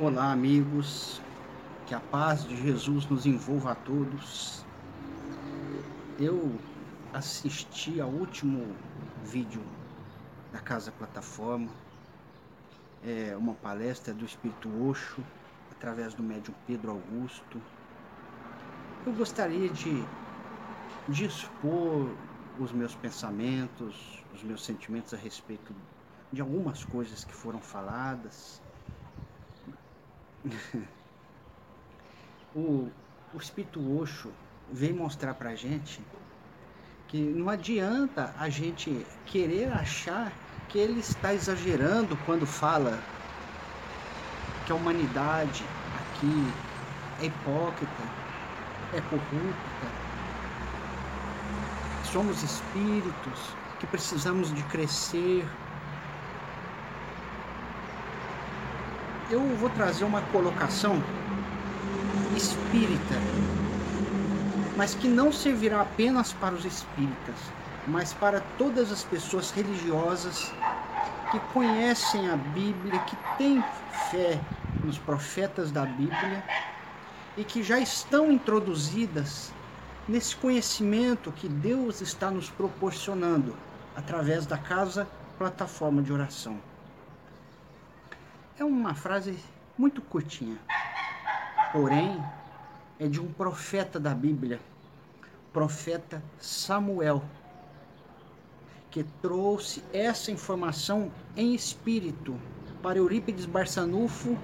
Olá, amigos. Que a paz de Jesus nos envolva a todos. Eu assisti ao último vídeo da Casa Plataforma, é uma palestra do Espírito Oxo, através do médium Pedro Augusto. Eu gostaria de, expor os meus pensamentos, os meus sentimentos a respeito de algumas coisas que foram faladas o, o Espírito Oxo vem mostrar pra gente que não adianta a gente querer achar que ele está exagerando quando fala que a humanidade aqui é hipócrita, é corrupta, somos espíritos que precisamos de crescer, eu vou trazer uma colocação espírita, mas que não servirá apenas para os espíritas, mas para todas as pessoas religiosas que conhecem a Bíblia, que têm fé nos profetas da Bíblia e que já estão introduzidas nesse conhecimento que Deus está nos proporcionando através da casa plataforma de oração. É uma frase muito curtinha, porém é de um profeta da Bíblia, profeta Samuel, que trouxe essa informação em espírito para Eurípides Barçanufo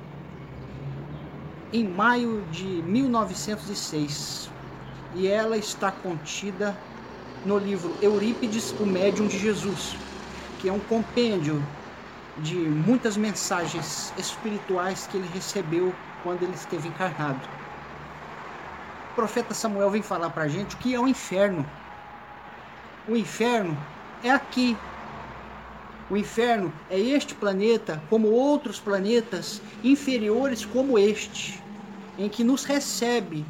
em maio de 1906. E ela está contida no livro Eurípides, o Médium de Jesus, que é um compêndio de muitas mensagens espirituais que ele recebeu quando ele esteve encarnado. O profeta Samuel vem falar para a gente o que é o inferno. O inferno é aqui. O inferno é este planeta, como outros planetas inferiores como este, em que nos recebe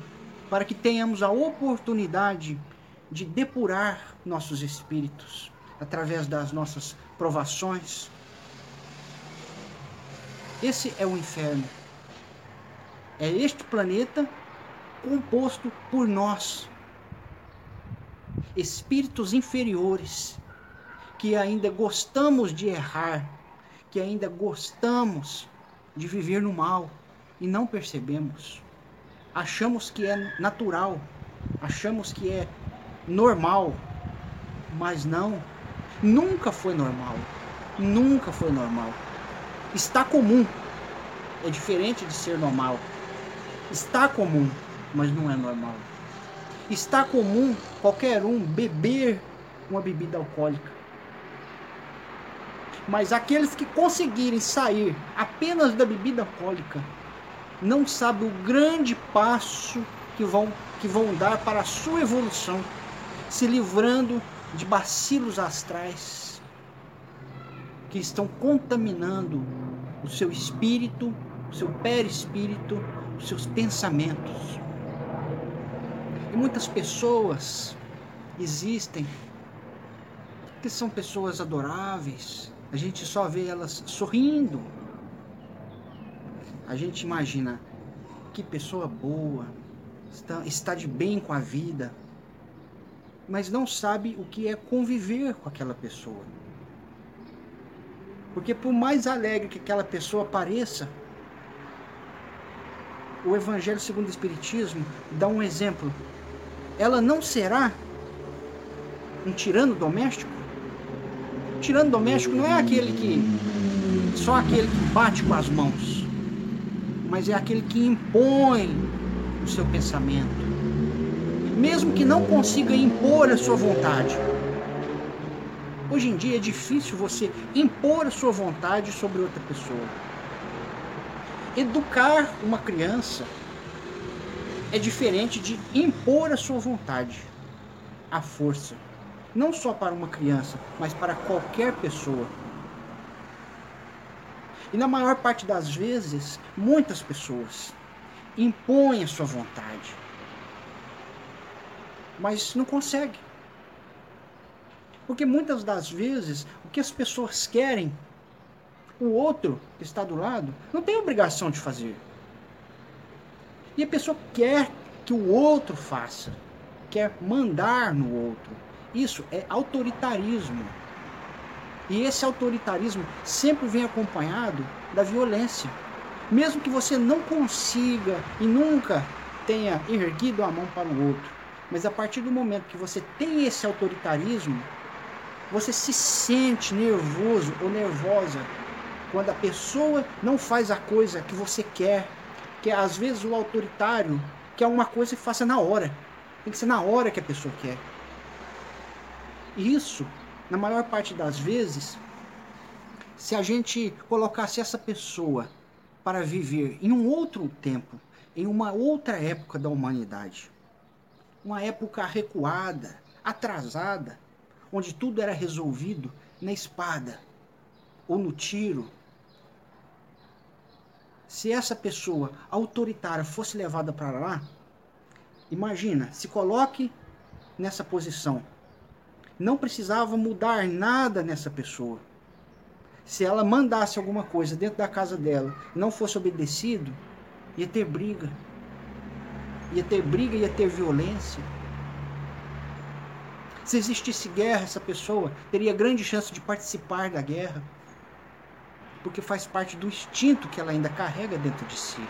para que tenhamos a oportunidade de depurar nossos espíritos através das nossas provações, esse é o inferno. É este planeta composto por nós, espíritos inferiores, que ainda gostamos de errar, que ainda gostamos de viver no mal e não percebemos. Achamos que é natural, achamos que é normal, mas não, nunca foi normal, nunca foi normal. Está comum. É diferente de ser normal. Está comum, mas não é normal. Está comum qualquer um beber uma bebida alcoólica. Mas aqueles que conseguirem sair apenas da bebida alcoólica não sabem o grande passo que vão, que vão dar para a sua evolução, se livrando de bacilos astrais que estão contaminando o seu espírito, o seu perispírito, os seus pensamentos. E muitas pessoas existem que são pessoas adoráveis, a gente só vê elas sorrindo. A gente imagina que pessoa boa, está, está de bem com a vida, mas não sabe o que é conviver com aquela pessoa. Porque por mais alegre que aquela pessoa pareça, o Evangelho segundo o Espiritismo dá um exemplo. Ela não será um tirano doméstico? O tirano doméstico não é aquele que só aquele que bate com as mãos, mas é aquele que impõe o seu pensamento. Mesmo que não consiga impor a sua vontade, Hoje em dia é difícil você impor a sua vontade sobre outra pessoa. Educar uma criança é diferente de impor a sua vontade à força. Não só para uma criança, mas para qualquer pessoa. E na maior parte das vezes, muitas pessoas impõem a sua vontade, mas não conseguem. Porque muitas das vezes o que as pessoas querem O outro que está do lado não tem obrigação de fazer. E a pessoa quer que o outro faça, quer mandar no outro. Isso é autoritarismo. E esse autoritarismo sempre vem acompanhado da violência. Mesmo que você não consiga e nunca tenha erguido a mão para o outro, mas a partir do momento que você tem esse autoritarismo, você se sente nervoso ou nervosa quando a pessoa não faz a coisa que você quer, que às vezes o autoritário quer uma coisa e faça na hora. Tem que ser na hora que a pessoa quer. E isso, na maior parte das vezes, se a gente colocasse essa pessoa para viver em um outro tempo, em uma outra época da humanidade, uma época recuada, atrasada, onde tudo era resolvido na espada ou no tiro. Se essa pessoa autoritária fosse levada para lá, imagina, se coloque nessa posição. Não precisava mudar nada nessa pessoa. Se ela mandasse alguma coisa dentro da casa dela não fosse obedecido, ia ter briga. Ia ter briga, ia ter violência. Se existisse guerra, essa pessoa teria grande chance de participar da guerra, porque faz parte do instinto que ela ainda carrega dentro de si.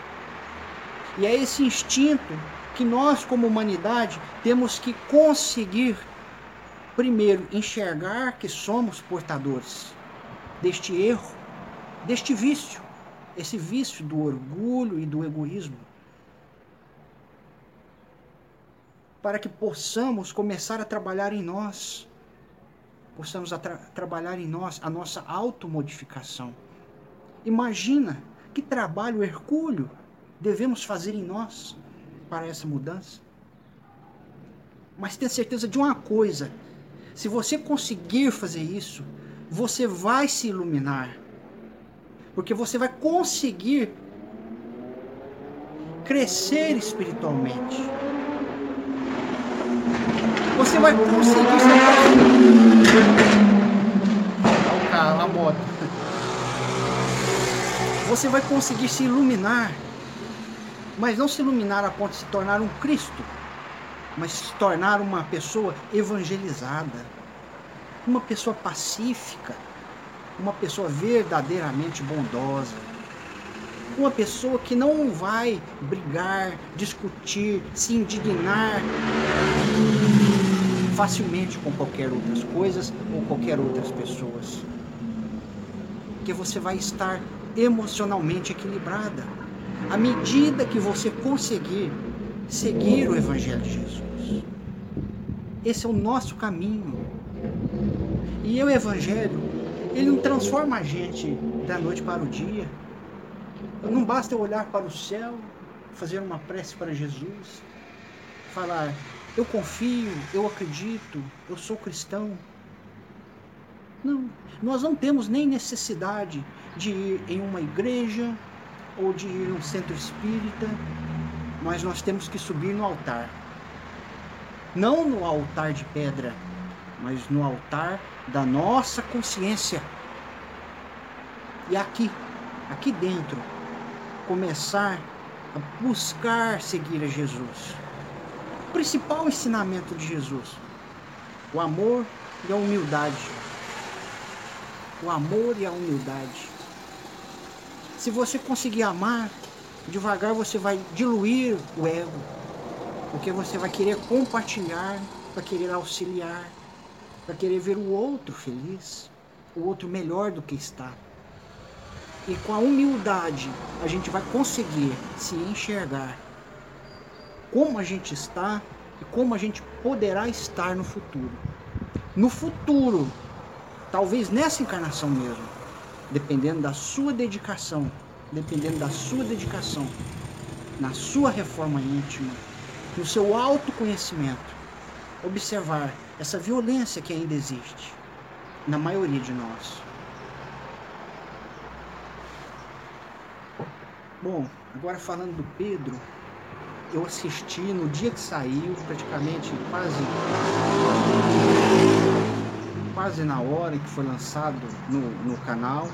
E é esse instinto que nós, como humanidade, temos que conseguir, primeiro, enxergar que somos portadores deste erro, deste vício, esse vício do orgulho e do egoísmo. Para que possamos começar a trabalhar em nós, possamos tra trabalhar em nós a nossa automodificação. Imagina que trabalho hercúleo devemos fazer em nós para essa mudança. Mas tenha certeza de uma coisa: se você conseguir fazer isso, você vai se iluminar. Porque você vai conseguir crescer espiritualmente. Você vai conseguir ser o carro, a moto. Você vai conseguir se iluminar, mas não se iluminar a ponto de se tornar um Cristo, mas se tornar uma pessoa evangelizada, uma pessoa pacífica, uma pessoa verdadeiramente bondosa, uma pessoa que não vai brigar, discutir, se indignar facilmente com qualquer outras coisas ou qualquer outras pessoas. Que você vai estar emocionalmente equilibrada. À medida que você conseguir seguir o Evangelho de Jesus. Esse é o nosso caminho. E o Evangelho, ele não transforma a gente da noite para o dia. Não basta eu olhar para o céu, fazer uma prece para Jesus, falar, eu confio, eu acredito, eu sou cristão. Não, nós não temos nem necessidade de ir em uma igreja ou de ir um centro espírita, mas nós temos que subir no altar. Não no altar de pedra, mas no altar da nossa consciência. E aqui, aqui dentro, começar a buscar seguir a Jesus principal ensinamento de Jesus: o amor e a humildade. O amor e a humildade. Se você conseguir amar, devagar você vai diluir o ego, porque você vai querer compartilhar, vai querer auxiliar, vai querer ver o outro feliz, o outro melhor do que está. E com a humildade a gente vai conseguir se enxergar como a gente está e como a gente poderá estar no futuro. No futuro, talvez nessa encarnação mesmo, dependendo da sua dedicação, dependendo da sua dedicação, na sua reforma íntima, no seu autoconhecimento, observar essa violência que ainda existe na maioria de nós. Bom, agora falando do Pedro, eu assisti no dia que saiu, praticamente quase quase na hora que foi lançado no, no canal.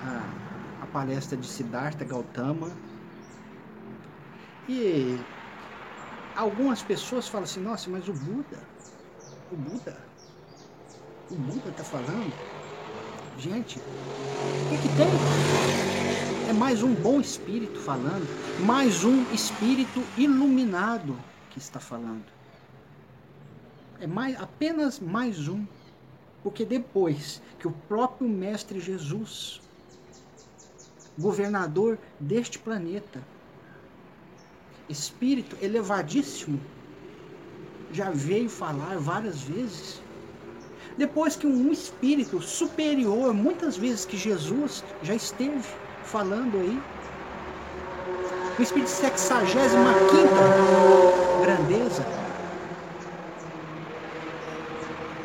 a, a palestra de Siddhartha Gautama. E algumas pessoas falam assim, nossa, mas o Buda, o Buda, o Buda está falando. Gente, o que, que tem? É mais um bom espírito falando, mais um espírito iluminado que está falando. É mais, apenas mais um. Porque depois que o próprio Mestre Jesus, governador deste planeta, espírito elevadíssimo, já veio falar várias vezes. Depois que um espírito superior, muitas vezes que Jesus já esteve falando aí, o espírito de 65 grandeza,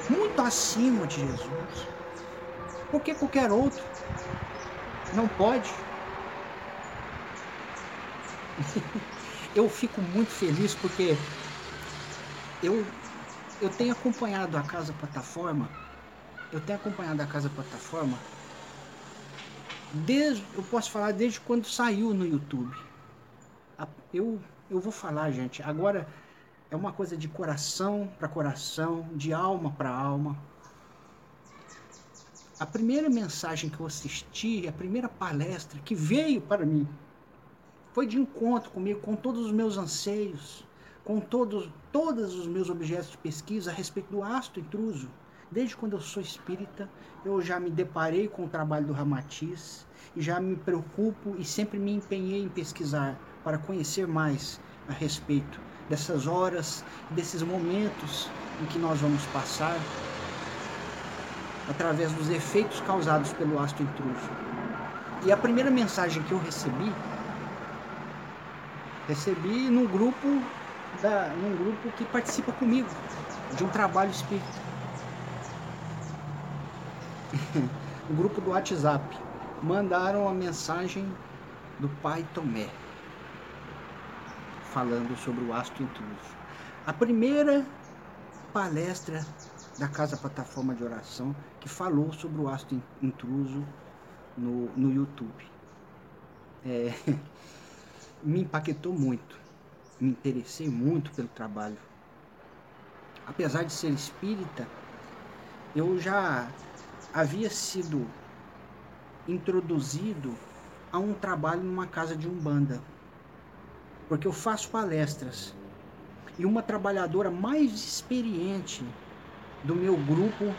muito acima de Jesus. Porque qualquer outro não pode. eu fico muito feliz porque eu, eu tenho acompanhado a Casa Plataforma, eu tenho acompanhado a Casa Plataforma desde, eu posso falar desde quando saiu no YouTube. Eu, eu vou falar, gente, agora é uma coisa de coração para coração, de alma para alma. A primeira mensagem que eu assisti, a primeira palestra que veio para mim, foi de encontro comigo, com todos os meus anseios, com todos, todos os meus objetos de pesquisa a respeito do astro intruso. Desde quando eu sou espírita, eu já me deparei com o trabalho do Ramatiz e já me preocupo e sempre me empenhei em pesquisar para conhecer mais a respeito dessas horas, desses momentos em que nós vamos passar através dos efeitos causados pelo astro intruso. E a primeira mensagem que eu recebi Recebi num grupo, da, num grupo que participa comigo, de um trabalho espírita. o grupo do WhatsApp. Mandaram a mensagem do pai Tomé, falando sobre o astro intruso. A primeira palestra da Casa Plataforma de Oração que falou sobre o astro intruso no, no YouTube. É, me impactou muito. Me interessei muito pelo trabalho. Apesar de ser espírita, eu já havia sido introduzido a um trabalho numa casa de umbanda. Porque eu faço palestras. E uma trabalhadora mais experiente do meu grupo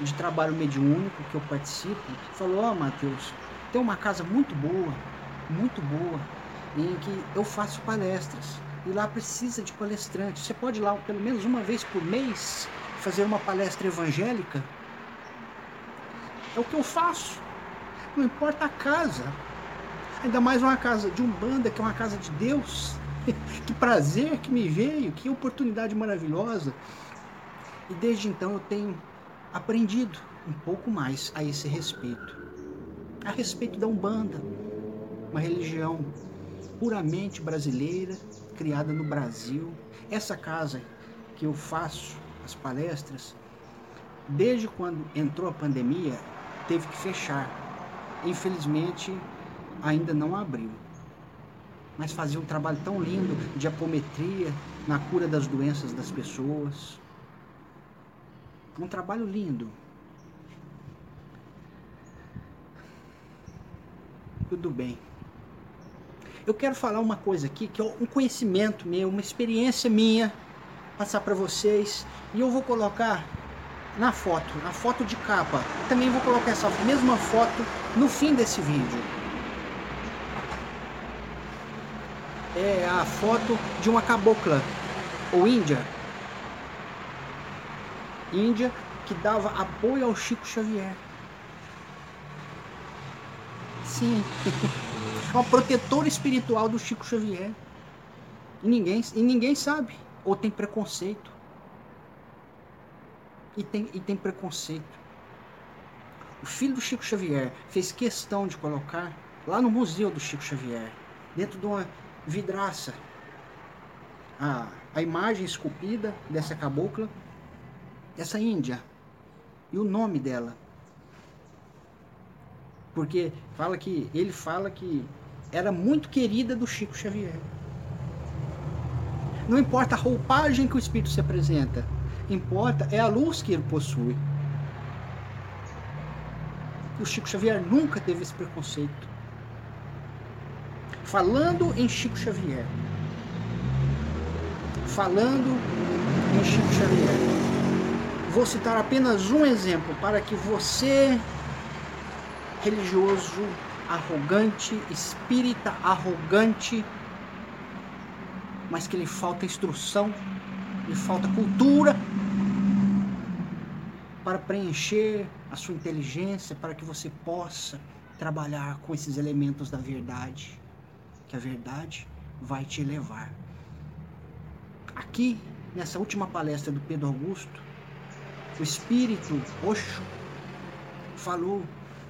de trabalho mediúnico que eu participo falou: Ó, oh, Matheus, tem uma casa muito boa, muito boa em que eu faço palestras. E lá precisa de palestrante. Você pode ir lá pelo menos uma vez por mês fazer uma palestra evangélica? É o que eu faço. Não importa a casa. Ainda mais uma casa de Umbanda, que é uma casa de Deus. que prazer que me veio, que oportunidade maravilhosa. E desde então eu tenho aprendido um pouco mais a esse respeito. A respeito da Umbanda, uma religião puramente brasileira, criada no Brasil. Essa casa que eu faço as palestras, desde quando entrou a pandemia, teve que fechar. Infelizmente, ainda não abriu. Mas fazia um trabalho tão lindo de apometria na cura das doenças das pessoas. Um trabalho lindo. Tudo bem eu quero falar uma coisa aqui, que é um conhecimento meu, uma experiência minha, passar para vocês. E eu vou colocar na foto, na foto de capa. Também vou colocar essa mesma foto no fim desse vídeo. É a foto de uma cabocla, ou índia. Índia que dava apoio ao Chico Xavier. Sim. uma protetora espiritual do Chico Xavier. E ninguém, e ninguém sabe. Ou tem preconceito. E tem, e tem preconceito. O filho do Chico Xavier fez questão de colocar lá no museu do Chico Xavier, dentro de uma vidraça, a, a imagem esculpida dessa cabocla, dessa índia, e o nome dela. Porque fala que ele fala que era muito querida do Chico Xavier. Não importa a roupagem que o espírito se apresenta, importa é a luz que ele possui. E o Chico Xavier nunca teve esse preconceito. Falando em Chico Xavier, falando em Chico Xavier, vou citar apenas um exemplo para que você, religioso, arrogante, espírita arrogante, mas que lhe falta instrução, lhe falta cultura para preencher a sua inteligência, para que você possa trabalhar com esses elementos da verdade, que a verdade vai te levar. Aqui, nessa última palestra do Pedro Augusto, o espírito Oxo falou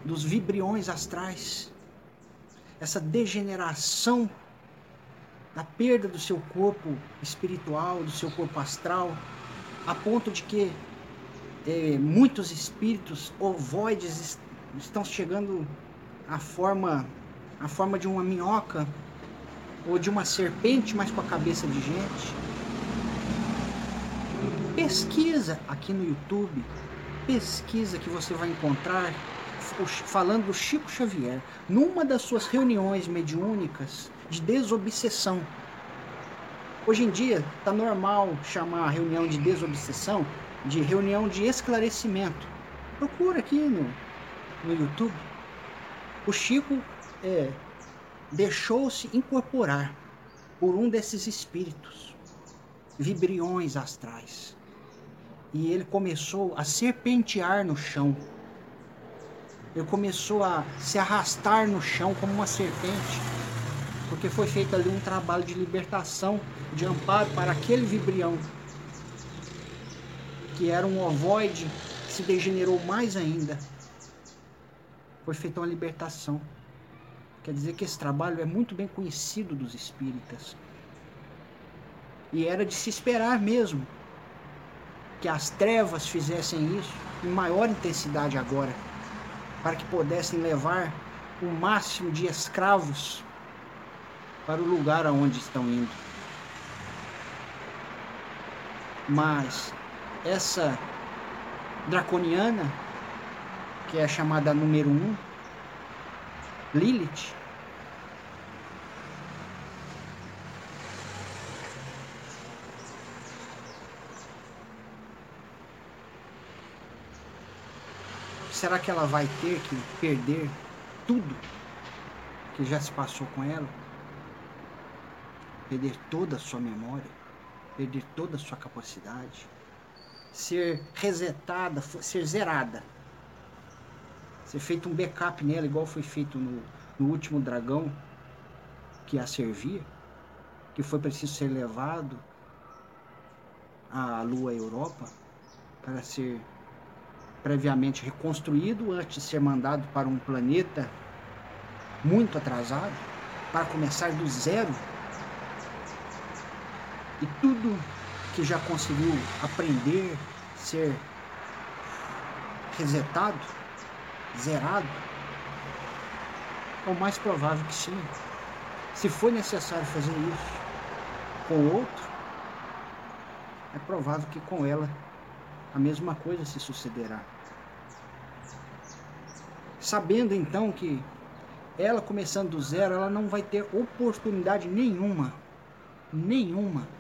dos vibriões astrais, essa degeneração da perda do seu corpo espiritual, do seu corpo astral, a ponto de que é, muitos espíritos ovoides estão chegando à forma, à forma de uma minhoca ou de uma serpente, mas com a cabeça de gente. Pesquisa aqui no YouTube, pesquisa que você vai encontrar falando do Chico Xavier numa das suas reuniões mediúnicas de desobsessão. Hoje em dia está normal chamar a reunião de desobsessão de reunião de esclarecimento. Procura aqui no, no YouTube. O Chico é, deixou-se incorporar por um desses espíritos, vibriões astrais. E ele começou a serpentear no chão. Ele começou a se arrastar no chão como uma serpente porque foi feito ali um trabalho de libertação, de amparo para aquele vibrião, que era um ovoide, se degenerou mais ainda. Foi feita uma libertação. Quer dizer que esse trabalho é muito bem conhecido dos espíritas. E era de se esperar mesmo que as trevas fizessem isso em maior intensidade agora, para que pudessem levar o máximo de escravos para o lugar aonde estão indo. Mas essa draconiana, que é a chamada número um, Lilith, será que ela vai ter que perder tudo que já se passou com ela? Perder toda a sua memória, perder toda a sua capacidade, ser resetada, ser zerada, ser feito um backup nela, igual foi feito no, no último dragão que a servia, que foi preciso ser levado à Lua Europa para ser previamente reconstruído antes de ser mandado para um planeta muito atrasado, para começar do zero e tudo que já conseguiu aprender, ser resetado, zerado, é o mais provável que sim. Se for necessário fazer isso com outro, é provável que com ela a mesma coisa se sucederá. Sabendo então que ela começando do zero, ela não vai ter oportunidade nenhuma, nenhuma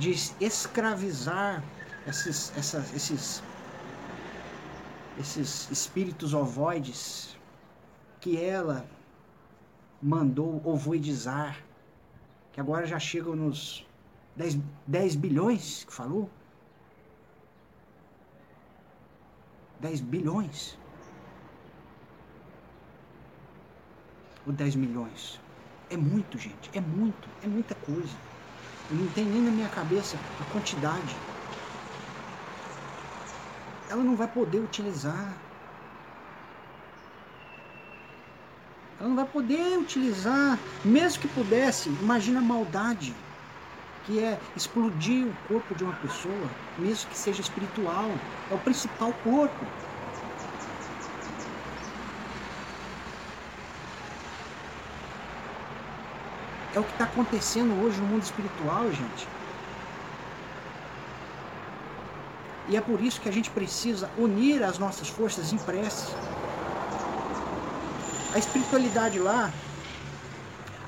de escravizar esses, essas, esses, esses espíritos ovoides que ela mandou ovoidizar, que agora já chegam nos 10, 10 bilhões que falou. 10 bilhões. Ou 10 milhões. É muito, gente. É muito. É muita coisa. Não tem nem na minha cabeça a quantidade. Ela não vai poder utilizar. Ela não vai poder utilizar, mesmo que pudesse, imagina a maldade, que é explodir o corpo de uma pessoa, mesmo que seja espiritual, é o principal corpo. É o que está acontecendo hoje no mundo espiritual, gente. E é por isso que a gente precisa unir as nossas forças em prece. A espiritualidade lá,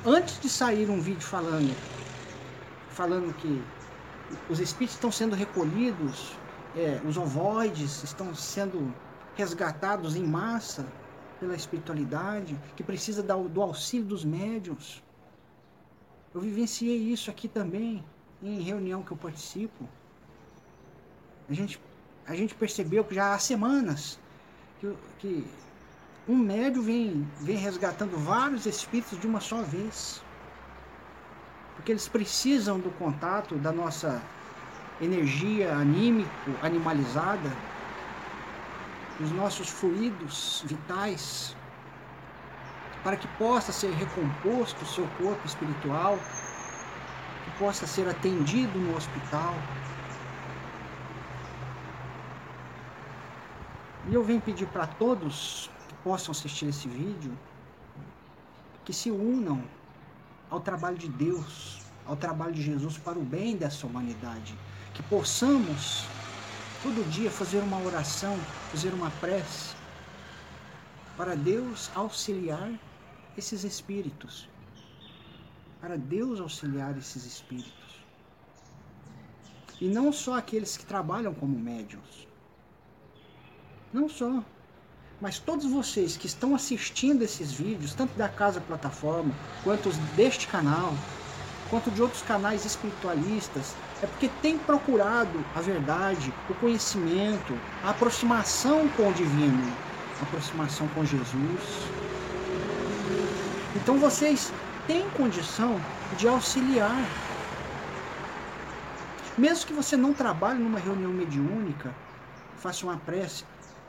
antes de sair um vídeo falando, falando que os espíritos estão sendo recolhidos, é, os ovoides estão sendo resgatados em massa pela espiritualidade, que precisa do auxílio dos médiums. Eu vivenciei isso aqui também, em reunião que eu participo. A gente, a gente percebeu que já há semanas que, que um médio vem, vem resgatando vários espíritos de uma só vez. Porque eles precisam do contato da nossa energia anímico, animalizada, dos nossos fluidos vitais, para que possa ser recomposto o seu corpo espiritual, que possa ser atendido no hospital. E eu venho pedir para todos que possam assistir esse vídeo que se unam ao trabalho de Deus, ao trabalho de Jesus para o bem dessa humanidade. Que possamos todo dia fazer uma oração, fazer uma prece para Deus auxiliar esses espíritos. Para Deus auxiliar esses espíritos. E não só aqueles que trabalham como médiums não só. Mas todos vocês que estão assistindo esses vídeos, tanto da Casa Plataforma, quanto deste canal, quanto de outros canais espiritualistas, é porque tem procurado a verdade, o conhecimento, a aproximação com o divino, a aproximação com Jesus. Então vocês têm condição de auxiliar. Mesmo que você não trabalhe numa reunião mediúnica, faça uma prece,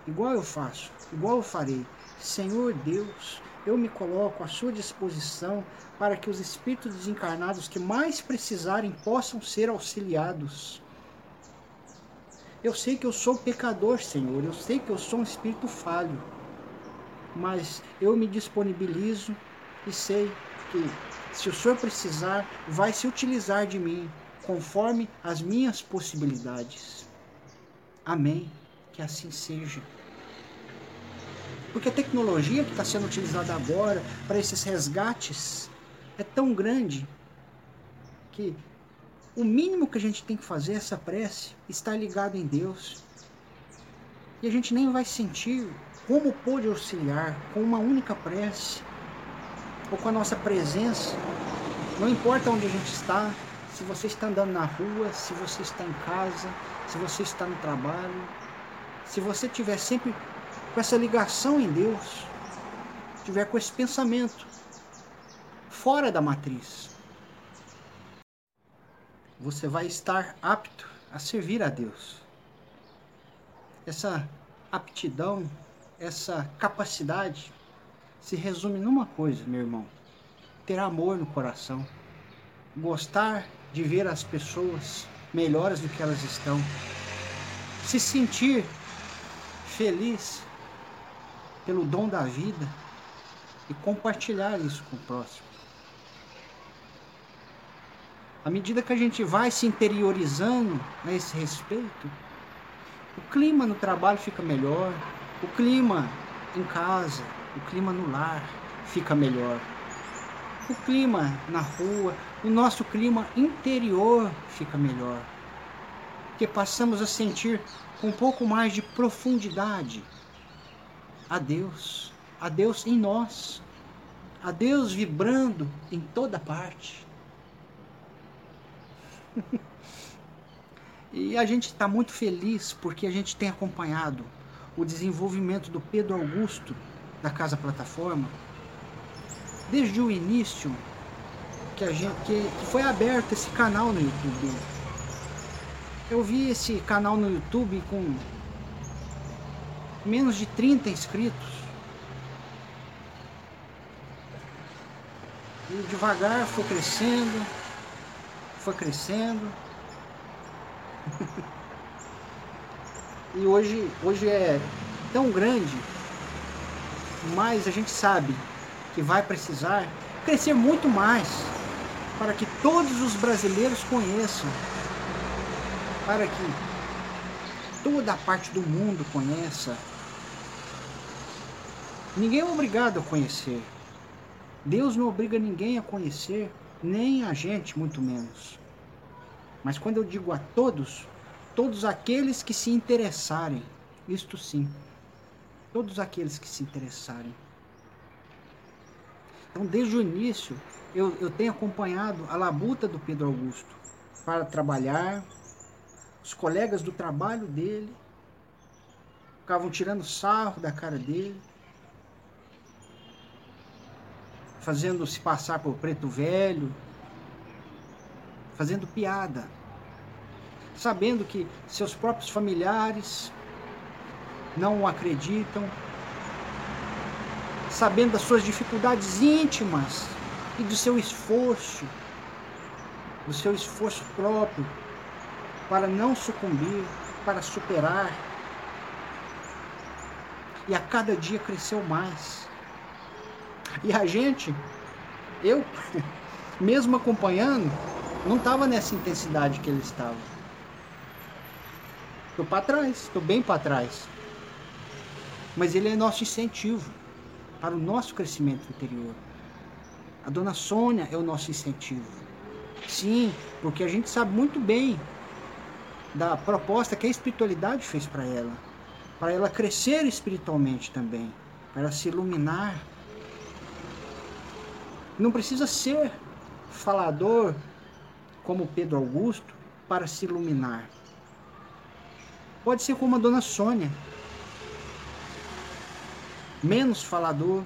igual eu faço, igual eu farei. Senhor Deus, eu me coloco à sua disposição para que os espíritos desencarnados que mais precisarem possam ser auxiliados. Eu sei que eu sou pecador, Senhor, eu sei que eu sou um espírito falho, mas eu me disponibilizo e sei que se o Senhor precisar, vai se utilizar de mim conforme as minhas possibilidades. Amém que assim seja. Porque a tecnologia que está sendo utilizada agora para esses resgates é tão grande que o mínimo que a gente tem que fazer é essa prece, estar ligado em Deus. E a gente nem vai sentir como pôde auxiliar com uma única prece ou com a nossa presença. Não importa onde a gente está, se você está andando na rua, se você está em casa, se você está no trabalho, se você tiver sempre com essa ligação em Deus, tiver com esse pensamento fora da matriz, você vai estar apto a servir a Deus. Essa aptidão, essa capacidade se resume numa coisa, meu irmão: ter amor no coração, gostar de ver as pessoas melhores do que elas estão, se sentir feliz pelo dom da vida e compartilhar isso com o próximo. À medida que a gente vai se interiorizando a esse respeito, o clima no trabalho fica melhor, o clima em casa, o clima no lar fica melhor. O clima na rua, o nosso clima interior fica melhor. Porque passamos a sentir com um pouco mais de profundidade a Deus, a Deus em nós, a Deus vibrando em toda parte. e a gente está muito feliz porque a gente tem acompanhado o desenvolvimento do Pedro Augusto da Casa Plataforma desde o início que, a gente, que, que foi aberto esse canal no YouTube eu vi esse canal no YouTube com menos de 30 inscritos. E devagar foi crescendo, foi crescendo. e hoje, hoje é tão grande, mas a gente sabe que vai precisar crescer muito mais para que todos os brasileiros conheçam, para que toda a parte do mundo conheça. Ninguém é obrigado a conhecer. Deus não obriga ninguém a conhecer, nem a gente, muito menos. Mas quando eu digo a todos, todos aqueles que se interessarem, isto sim, todos aqueles que se interessarem. Então, desde o início, eu, eu tenho acompanhado a labuta do Pedro Augusto para trabalhar. Os colegas do trabalho dele ficavam tirando sarro da cara dele, fazendo se passar por preto velho, fazendo piada, sabendo que seus próprios familiares não acreditam, sabendo das suas dificuldades íntimas e do seu esforço, do seu esforço próprio para não sucumbir, para superar. E a cada dia cresceu mais. E a gente, eu, mesmo acompanhando, não estava nessa intensidade que ele estava. Estou para trás, estou bem para trás. Mas ele é nosso incentivo para o nosso crescimento interior. A dona Sônia é o nosso incentivo. Sim, porque a gente sabe muito bem da proposta que a espiritualidade fez para ela, para ela crescer espiritualmente também, para se iluminar. Não precisa ser falador como Pedro Augusto para se iluminar. Pode ser como a dona Sônia, menos falador,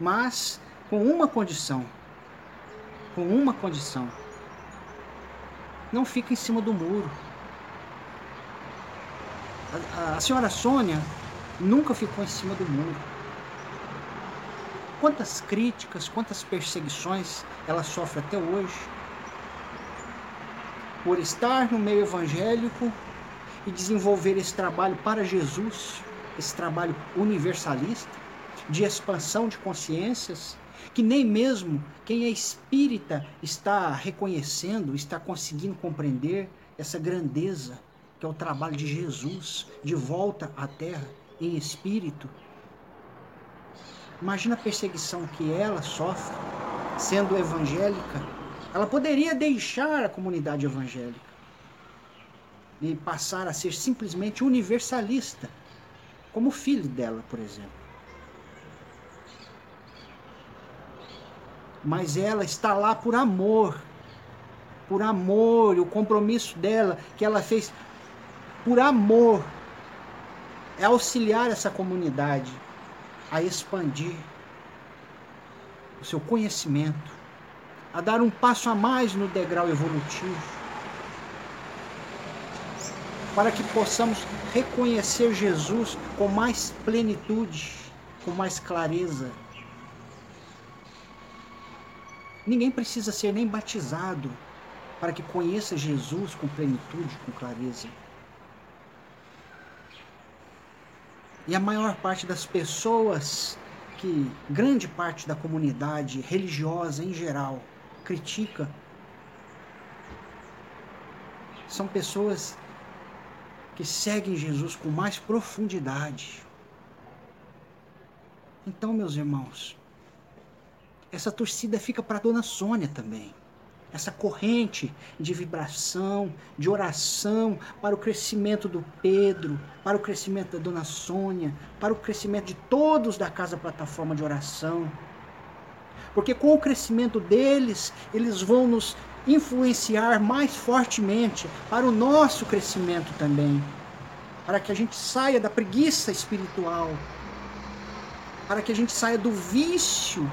mas com uma condição. Com uma condição. Não fica em cima do muro. A, a, a senhora Sônia nunca ficou em cima do muro. Quantas críticas, quantas perseguições ela sofre até hoje por estar no meio evangélico e desenvolver esse trabalho para Jesus, esse trabalho universalista, de expansão de consciências, que nem mesmo quem é espírita está reconhecendo, está conseguindo compreender essa grandeza que é o trabalho de Jesus de volta à terra em espírito. Imagina a perseguição que ela sofre sendo evangélica. Ela poderia deixar a comunidade evangélica e passar a ser simplesmente universalista, como filho dela, por exemplo. Mas ela está lá por amor, por amor, e o compromisso dela que ela fez por amor é auxiliar essa comunidade a expandir o seu conhecimento, a dar um passo a mais no degrau evolutivo para que possamos reconhecer Jesus com mais plenitude, com mais clareza. Ninguém precisa ser nem batizado para que conheça Jesus com plenitude, com clareza. E a maior parte das pessoas que grande parte da comunidade religiosa em geral critica são pessoas que seguem Jesus com mais profundidade. Então, meus irmãos, essa torcida fica para Dona Sônia também. Essa corrente de vibração, de oração para o crescimento do Pedro, para o crescimento da Dona Sônia, para o crescimento de todos da Casa Plataforma de Oração. Porque com o crescimento deles, eles vão nos influenciar mais fortemente para o nosso crescimento também. Para que a gente saia da preguiça espiritual. Para que a gente saia do vício,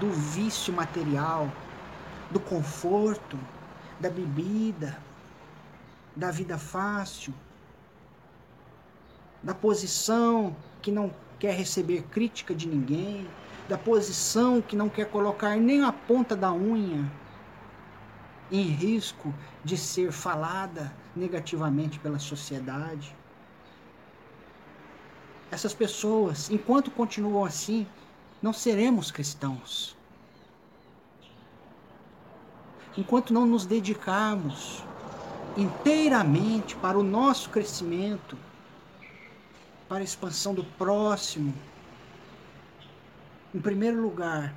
do vício material, do conforto, da bebida, da vida fácil, da posição que não quer receber crítica de ninguém, da posição que não quer colocar nem a ponta da unha em risco de ser falada negativamente pela sociedade. Essas pessoas, enquanto continuam assim, não seremos cristãos. enquanto não nos dedicarmos inteiramente para o nosso crescimento, para a expansão do próximo, em primeiro lugar,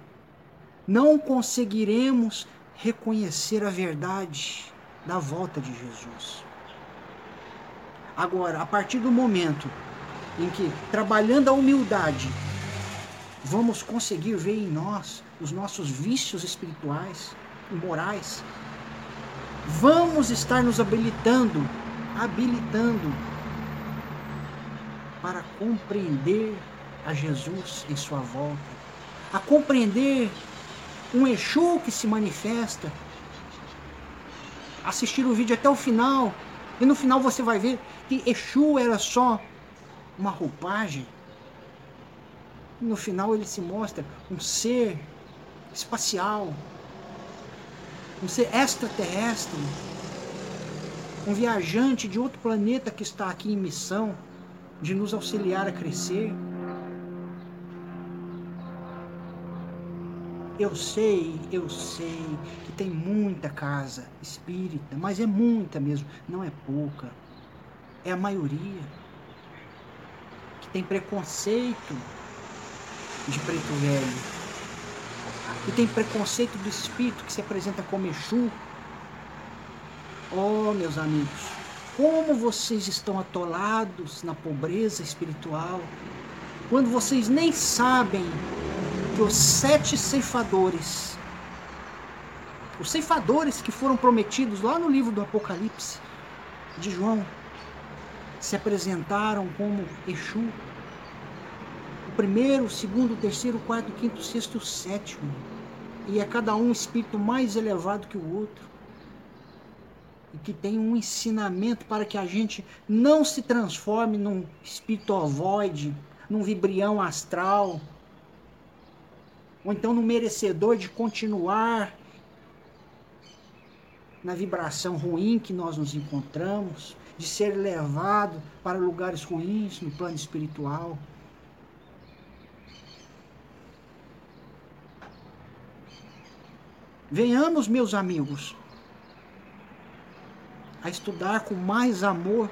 não conseguiremos reconhecer a verdade da volta de Jesus. Agora, a partir do momento em que, trabalhando a humildade, vamos conseguir ver em nós os nossos vícios espirituais e morais, vamos estar nos habilitando, habilitando para compreender a Jesus em sua volta, a compreender um Exu que se manifesta, assistir o vídeo até o final, e no final você vai ver que Exu era só uma roupagem. No final ele se mostra um ser espacial, um ser extraterrestre, um viajante de outro planeta que está aqui em missão de nos auxiliar a crescer. Eu sei, eu sei que tem muita casa espírita, mas é muita mesmo, não é pouca. É a maioria que tem preconceito de preto velho. E tem preconceito do espírito que se apresenta como Exu. Oh, meus amigos, como vocês estão atolados na pobreza espiritual, quando vocês nem sabem que os sete ceifadores, os ceifadores que foram prometidos lá no livro do Apocalipse de João, se apresentaram como Exu. O primeiro, o segundo, o terceiro, o quarto, o quinto, o sexto e o sétimo. E é cada um espírito mais elevado que o outro. E que tem um ensinamento para que a gente não se transforme num espírito ovoide, num vibrião astral, ou então no merecedor de continuar na vibração ruim que nós nos encontramos, de ser levado para lugares ruins no plano espiritual. Venhamos, meus amigos, a estudar com mais amor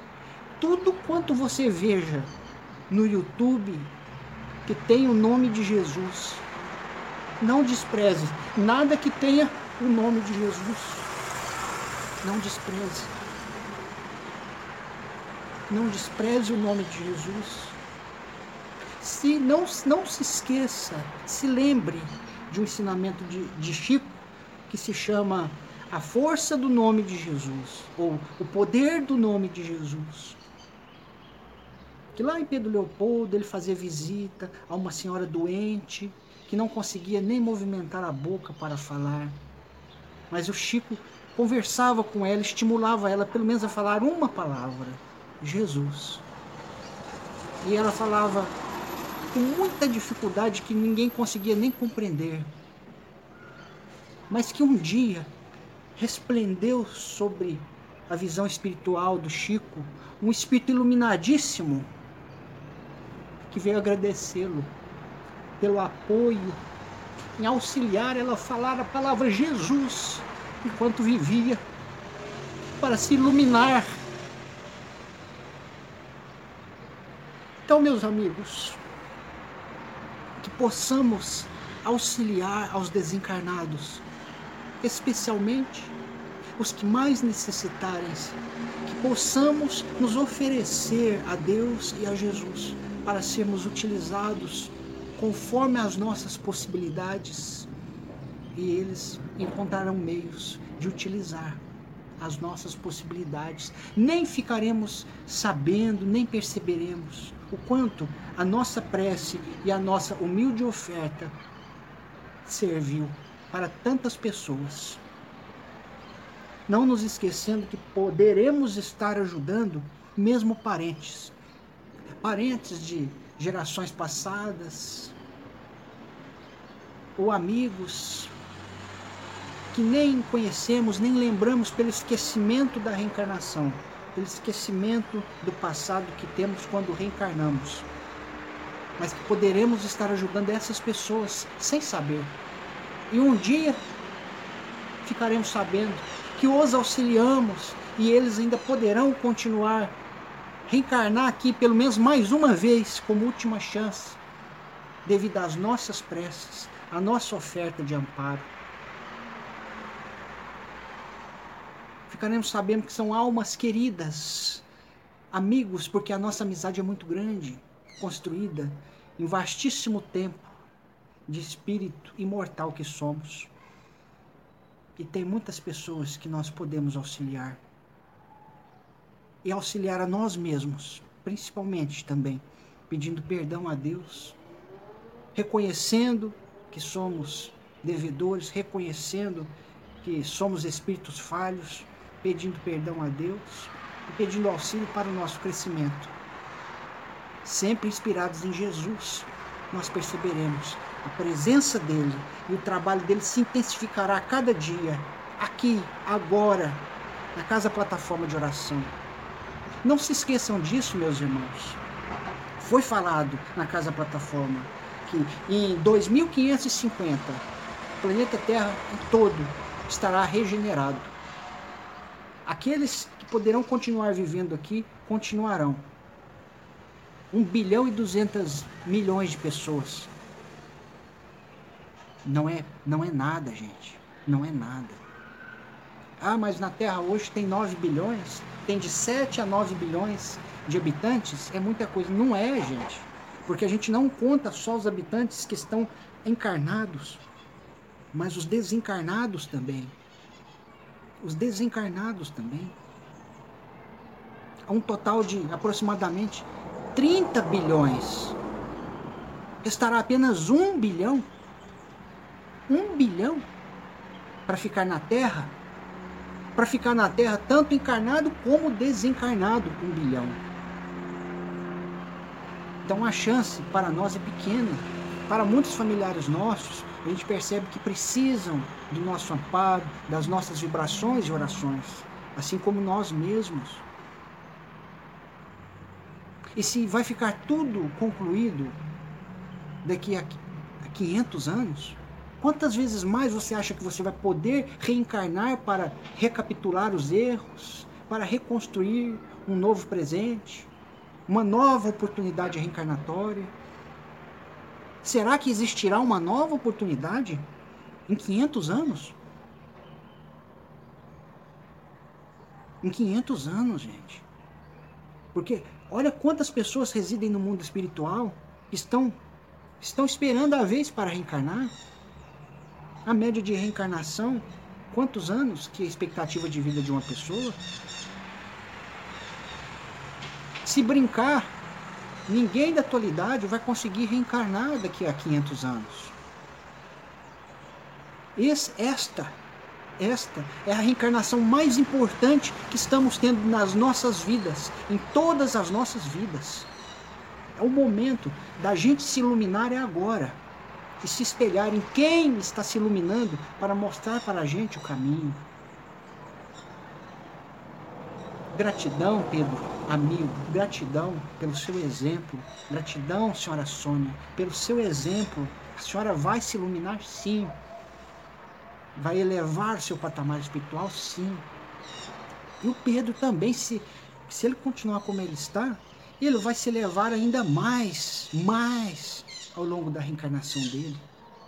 tudo quanto você veja no YouTube que tem o nome de Jesus não despreze nada que tenha o nome de Jesus. Não despreze. Não despreze o nome de Jesus. Se não, não se esqueça, se lembre de um ensinamento de, de Chico que se chama A Força do Nome de Jesus, ou O Poder do Nome de Jesus. Que lá em Pedro Leopoldo ele fazia visita a uma senhora doente que não conseguia nem movimentar a boca para falar. Mas o Chico conversava com ela, estimulava ela pelo menos a falar uma palavra: Jesus. E ela falava com muita dificuldade que ninguém conseguia nem compreender. Mas que um dia resplendeu sobre a visão espiritual do Chico um espírito iluminadíssimo que veio agradecê-lo pelo apoio, em auxiliar ela a falar a palavra Jesus enquanto vivia, para se iluminar. Então, meus amigos, que possamos auxiliar aos desencarnados, especialmente os que mais necessitarem, que possamos nos oferecer a Deus e a Jesus para sermos utilizados conforme as nossas possibilidades, e eles encontrarão meios de utilizar as nossas possibilidades. Nem ficaremos sabendo, nem perceberemos o quanto a nossa prece e a nossa humilde oferta serviu para tantas pessoas. Não nos esquecendo que poderemos estar ajudando mesmo parentes, parentes de gerações passadas, ou amigos que nem conhecemos, nem lembramos pelo esquecimento da reencarnação, pelo esquecimento do passado que temos quando reencarnamos. Mas que poderemos estar ajudando essas pessoas sem saber. E um dia ficaremos sabendo que os auxiliamos e eles ainda poderão continuar reencarnar aqui pelo menos mais uma vez como última chance, devido às nossas preces, à nossa oferta de amparo. Ficaremos sabendo que são almas queridas, amigos, porque a nossa amizade é muito grande, construída em vastíssimo tempo de espírito imortal que somos. E tem muitas pessoas que nós podemos auxiliar. E auxiliar a nós mesmos, principalmente também, pedindo perdão a Deus, reconhecendo que somos devedores, reconhecendo que somos espíritos falhos, pedindo perdão a Deus e pedindo auxílio para o nosso crescimento. Sempre inspirados em Jesus, nós perceberemos a presença dele e o trabalho dele se intensificará a cada dia, aqui, agora, na casa plataforma de oração. Não se esqueçam disso, meus irmãos. Foi falado na casa plataforma que em 2550 o planeta Terra todo estará regenerado. Aqueles que poderão continuar vivendo aqui continuarão. 1 bilhão e 200 milhões de pessoas não é, não é nada, gente. Não é nada. Ah, mas na Terra hoje tem 9 bilhões, tem de 7 a 9 bilhões de habitantes, é muita coisa. Não é, gente. Porque a gente não conta só os habitantes que estão encarnados, mas os desencarnados também. Os desencarnados também. Há um total de aproximadamente 30 bilhões. Restará apenas um bilhão um bilhão para ficar na Terra, para ficar na Terra tanto encarnado como desencarnado, um bilhão. Então a chance para nós é pequena. Para muitos familiares nossos, a gente percebe que precisam do nosso amparo, das nossas vibrações e orações, assim como nós mesmos. E se vai ficar tudo concluído daqui a 500 anos, Quantas vezes mais você acha que você vai poder reencarnar para recapitular os erros, para reconstruir um novo presente, uma nova oportunidade reencarnatória? Será que existirá uma nova oportunidade em 500 anos? Em 500 anos, gente. Porque olha quantas pessoas residem no mundo espiritual, estão estão esperando a vez para reencarnar. A média de reencarnação, quantos anos que é a expectativa de vida de uma pessoa? Se brincar, ninguém da atualidade vai conseguir reencarnar daqui a 500 anos. Esta, esta é a reencarnação mais importante que estamos tendo nas nossas vidas, em todas as nossas vidas. É o momento da gente se iluminar é agora e se espelhar em quem está se iluminando para mostrar para a gente o caminho. Gratidão, Pedro, amigo, gratidão pelo seu exemplo, gratidão, senhora Sônia, pelo seu exemplo. A senhora vai se iluminar, sim. Vai elevar seu patamar espiritual, sim. E o Pedro também, se, se ele continuar como ele está, ele vai se elevar ainda mais, mais ao longo da reencarnação dele.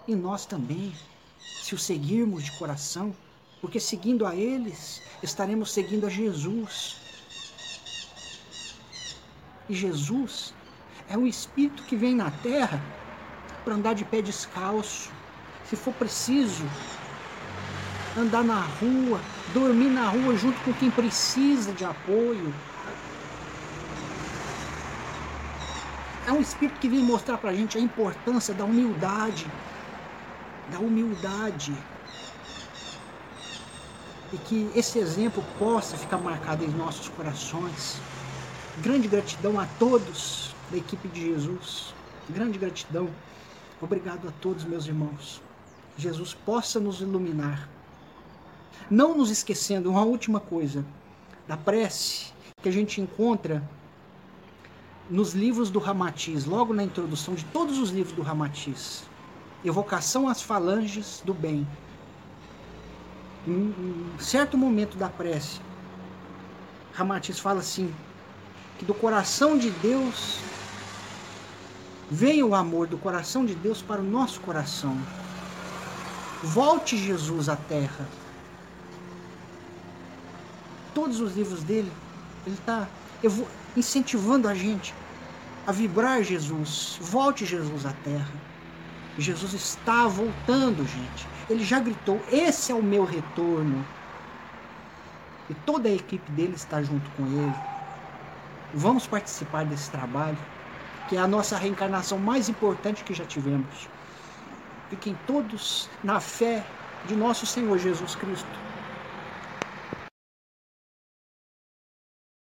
E nós também, se o seguirmos de coração, porque seguindo a eles, estaremos seguindo a Jesus. E Jesus é um espírito que vem na terra para andar de pé descalço, se for preciso, andar na rua, dormir na rua junto com quem precisa de apoio, É um espírito que vem mostrar para a gente a importância da humildade. Da humildade. E que esse exemplo possa ficar marcado em nossos corações. Grande gratidão a todos da equipe de Jesus. Grande gratidão. Obrigado a todos, meus irmãos. Jesus possa nos iluminar. Não nos esquecendo, uma última coisa, da prece que a gente encontra nos livros do Ramatiz, logo na introdução de todos os livros do Ramatiz, evocação às falanges do bem. em certo momento da prece, Ramatiz fala assim, que do coração de Deus veio o amor do coração de Deus para o nosso coração. Volte Jesus à terra. Todos os livros dele, ele está incentivando a gente a vibrar Jesus. Volte Jesus à terra. Jesus está voltando, gente. Ele já gritou: Esse é o meu retorno. E toda a equipe dele está junto com ele. Vamos participar desse trabalho, que é a nossa reencarnação mais importante que já tivemos. Fiquem todos na fé de nosso Senhor Jesus Cristo.